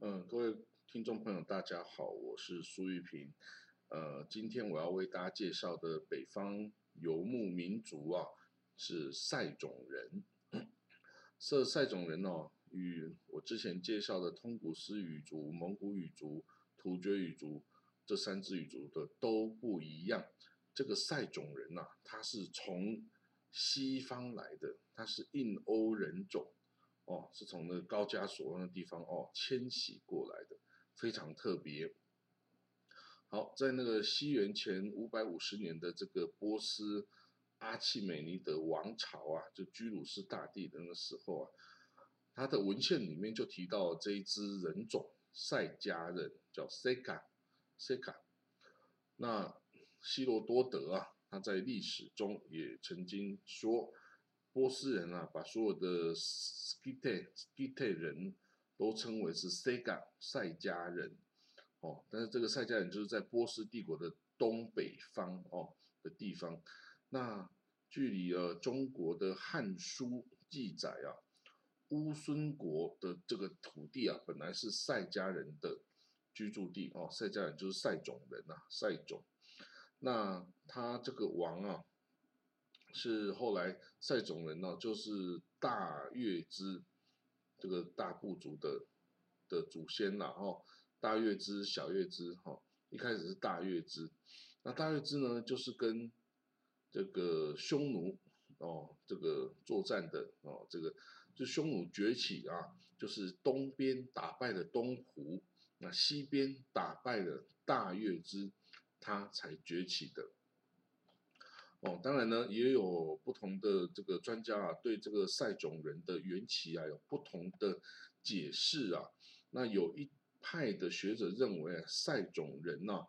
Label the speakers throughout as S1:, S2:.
S1: 嗯，各位听众朋友，大家好，我是苏玉平。呃，今天我要为大家介绍的北方游牧民族啊，是塞种人。这塞种人哦，与我之前介绍的通古斯语族、蒙古语族、突厥语族这三支语族的都不一样。这个塞种人呐，他是从西方来的，他是印欧人种。哦，是从那高加索那地方哦迁徙过来的，非常特别。好，在那个西元前五百五十年的这个波斯阿契美尼德王朝啊，就居鲁士大帝的那个时候啊，他的文献里面就提到这一支人种塞加人叫塞卡塞卡。那希罗多德啊，他在历史中也曾经说。波斯人啊，把所有的 Skite Skite 人都称为是 Sega 塞加人，哦，但是这个塞加人就是在波斯帝国的东北方哦的地方。那距离呃中国的《汉书》记载啊，乌孙国的这个土地啊，本来是塞加人的居住地哦，塞加人就是塞种人呐，塞种。那他这个王啊。是后来塞种人呢，就是大月支这个大部族的的祖先啦，哈，大月支、小月支，哈，一开始是大月支，那大月支呢，就是跟这个匈奴哦，这个作战的哦，这个就匈奴崛起啊，就是东边打败了东胡，那西边打败了大月支，他才崛起的。哦，当然呢，也有不同的这个专家啊，对这个塞种人的缘起啊，有不同的解释啊。那有一派的学者认为啊，塞种人呐，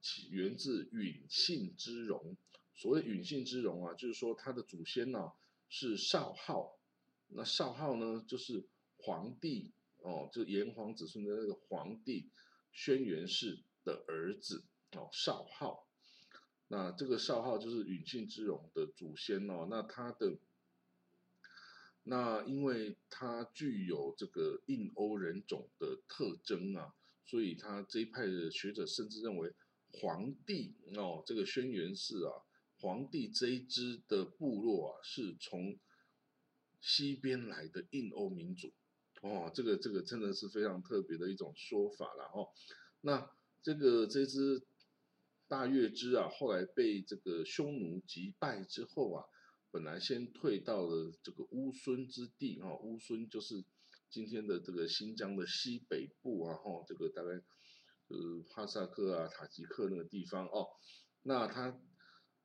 S1: 起源自允信之戎。所谓允信之戎啊，就是说他的祖先呢是少昊，那少昊呢就是皇帝哦，就炎黄子孙的那个皇帝轩辕氏的儿子哦，少昊。那这个少昊就是允信之戎的祖先哦，那他的，那因为他具有这个印欧人种的特征啊，所以他这一派的学者甚至认为皇帝哦，这个轩辕氏啊，皇帝这一支的部落啊，是从西边来的印欧民族哦，这个这个真的是非常特别的一种说法了哦。那这个这支。大月支啊，后来被这个匈奴击败之后啊，本来先退到了这个乌孙之地啊，乌孙就是今天的这个新疆的西北部啊，哈，这个大概呃哈萨克啊、塔吉克那个地方哦。那他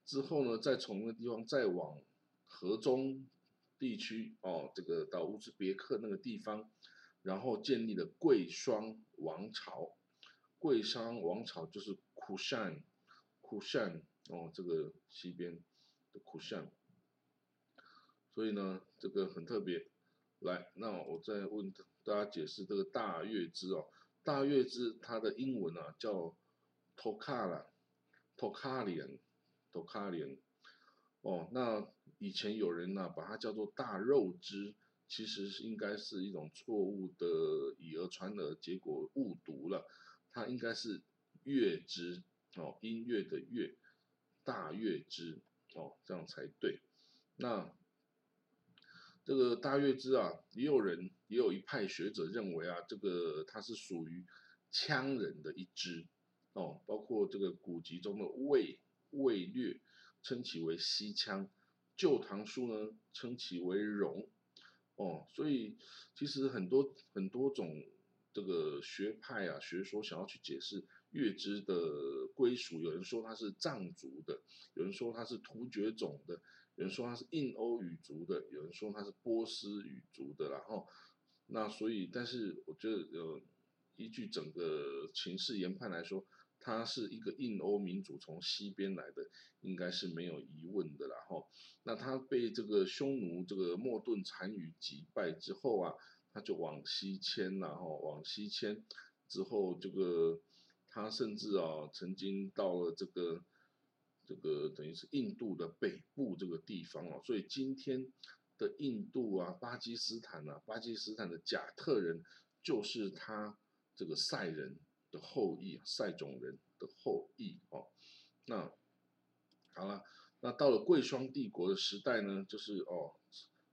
S1: 之后呢，再从那个地方再往河中地区哦，这个到乌兹别克那个地方，然后建立了贵霜王朝。贵霜王朝就是库善。苦善哦，这个西边的苦善，所以呢，这个很特别。来，那我再问大家解释这个大月枝哦，大月枝它的英文啊叫 Tokala，Tokalian，Tokalian。哦，那以前有人呢把它叫做大肉枝，其实是应该是一种错误的以讹传讹，结果误读了，它应该是月枝。哦，音乐的乐，大乐之哦，这样才对。那这个大乐之啊，也有人也有一派学者认为啊，这个它是属于羌人的一支哦，包括这个古籍中的魏魏略称其为西羌，旧唐书呢称其为戎哦，所以其实很多很多种。这个学派啊，学说想要去解释月支的归属，有人说它是藏族的，有人说它是突厥种的，有人说它是印欧语族的，有人说它是波斯语族的，然后那所以，但是我觉得呃，依据整个情势研判来说，它是一个印欧民族从西边来的，应该是没有疑问的然后，那他被这个匈奴这个莫顿单于击败之后啊。他就往西迁然后往西迁之后，这个他甚至啊，曾经到了这个这个等于是印度的北部这个地方啊，所以今天的印度啊，巴基斯坦啊，巴基斯坦的贾特人就是他这个塞人的后裔，塞种人的后裔哦。那好了，那到了贵霜帝国的时代呢，就是哦，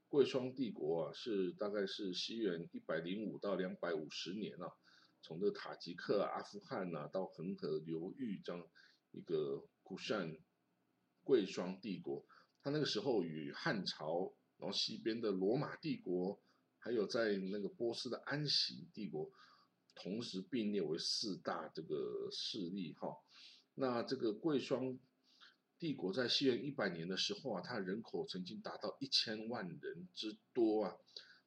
S1: 贵霜帝国啊，是大概是西元一百零五到两百五十年啊，从这塔吉克、阿富汗啊，到恒河流域这样一个古善贵霜帝国，他那个时候与汉朝，然后西边的罗马帝国，还有在那个波斯的安息帝国，同时并列为四大这个势力哈。那这个贵霜帝国在西元一百年的时候啊，它人口曾经达到一千万人之多啊。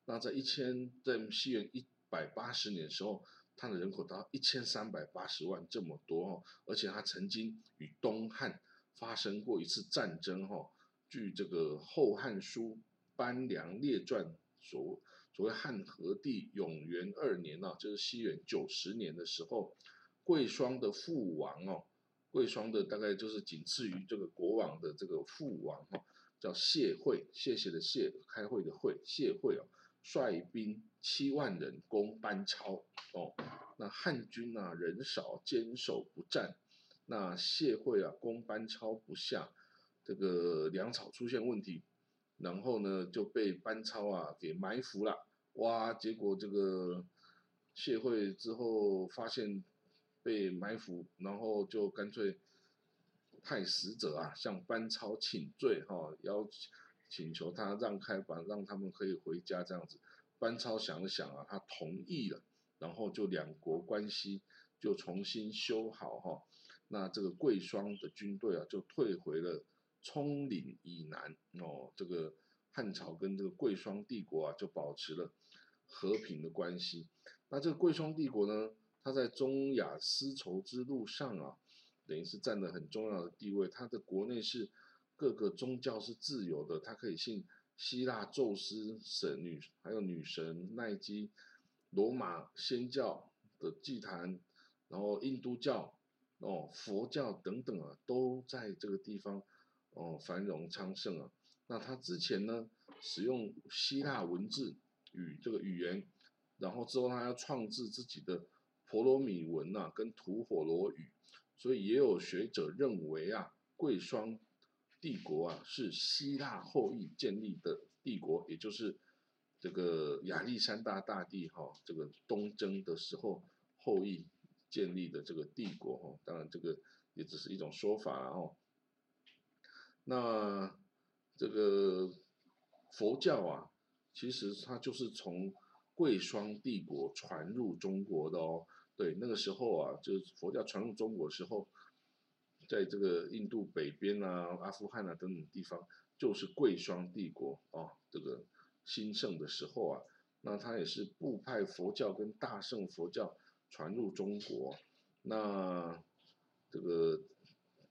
S1: 那在一千在西元一百八十年的时候，它的人口达到一千三百八十万这么多哦，而且它曾经与东汉发生过一次战争哈。据这个《后汉书·班梁列传》所所谓汉和帝永元二年啊，就是西元九十年的时候，贵霜的父王哦。贵霜的大概就是仅次于这个国王的这个父王哈，叫谢惠，谢谢的谢，开会的会，谢惠哦，率兵七万人攻班超哦，那汉军啊人少坚守不战，那谢惠啊攻班超不下，这个粮草出现问题，然后呢就被班超啊给埋伏了，哇，结果这个谢惠之后发现。被埋伏，然后就干脆派使者啊向班超请罪哈，要请求他让开，吧让他们可以回家这样子。班超想了想啊，他同意了，然后就两国关系就重新修好哈。那这个贵霜的军队啊就退回了葱岭以南哦，这个汉朝跟这个贵霜帝国啊就保持了和平的关系。那这个贵霜帝国呢？他在中亚丝绸之路上啊，等于是占了很重要的地位。他的国内是各个宗教是自由的，他可以信希腊宙斯神女，还有女神奈基，罗马仙教的祭坛，然后印度教哦，佛教等等啊，都在这个地方哦繁荣昌盛啊。那他之前呢，使用希腊文字与这个语言，然后之后他要创制自己的。婆罗米文呐，跟吐火罗语，所以也有学者认为啊，贵霜帝国啊是希腊后裔建立的帝国，也就是这个亚历山大大帝哈，这个东征的时候后裔建立的这个帝国哈。当然这个也只是一种说法哦。那这个佛教啊，其实它就是从贵霜帝国传入中国的哦。对，那个时候啊，就是佛教传入中国的时候，在这个印度北边啊、阿富汗啊等等地方，就是贵霜帝国啊，这个兴盛的时候啊，那它也是部派佛教跟大乘佛教传入中国，那这个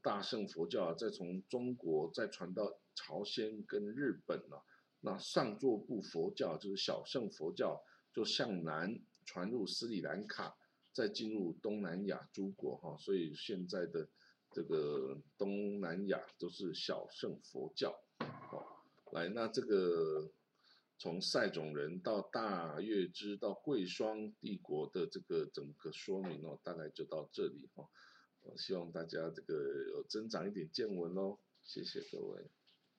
S1: 大乘佛教啊，再从中国再传到朝鲜跟日本啊，那上座部佛教就是小乘佛教，就向南传入斯里兰卡。再进入东南亚诸国哈，所以现在的这个东南亚都是小圣佛教。哦，来，那这个从塞种人到大月支到贵霜帝国的这个整个说明哦，大概就到这里哈。希望大家这个有增长一点见闻哦，谢谢各位。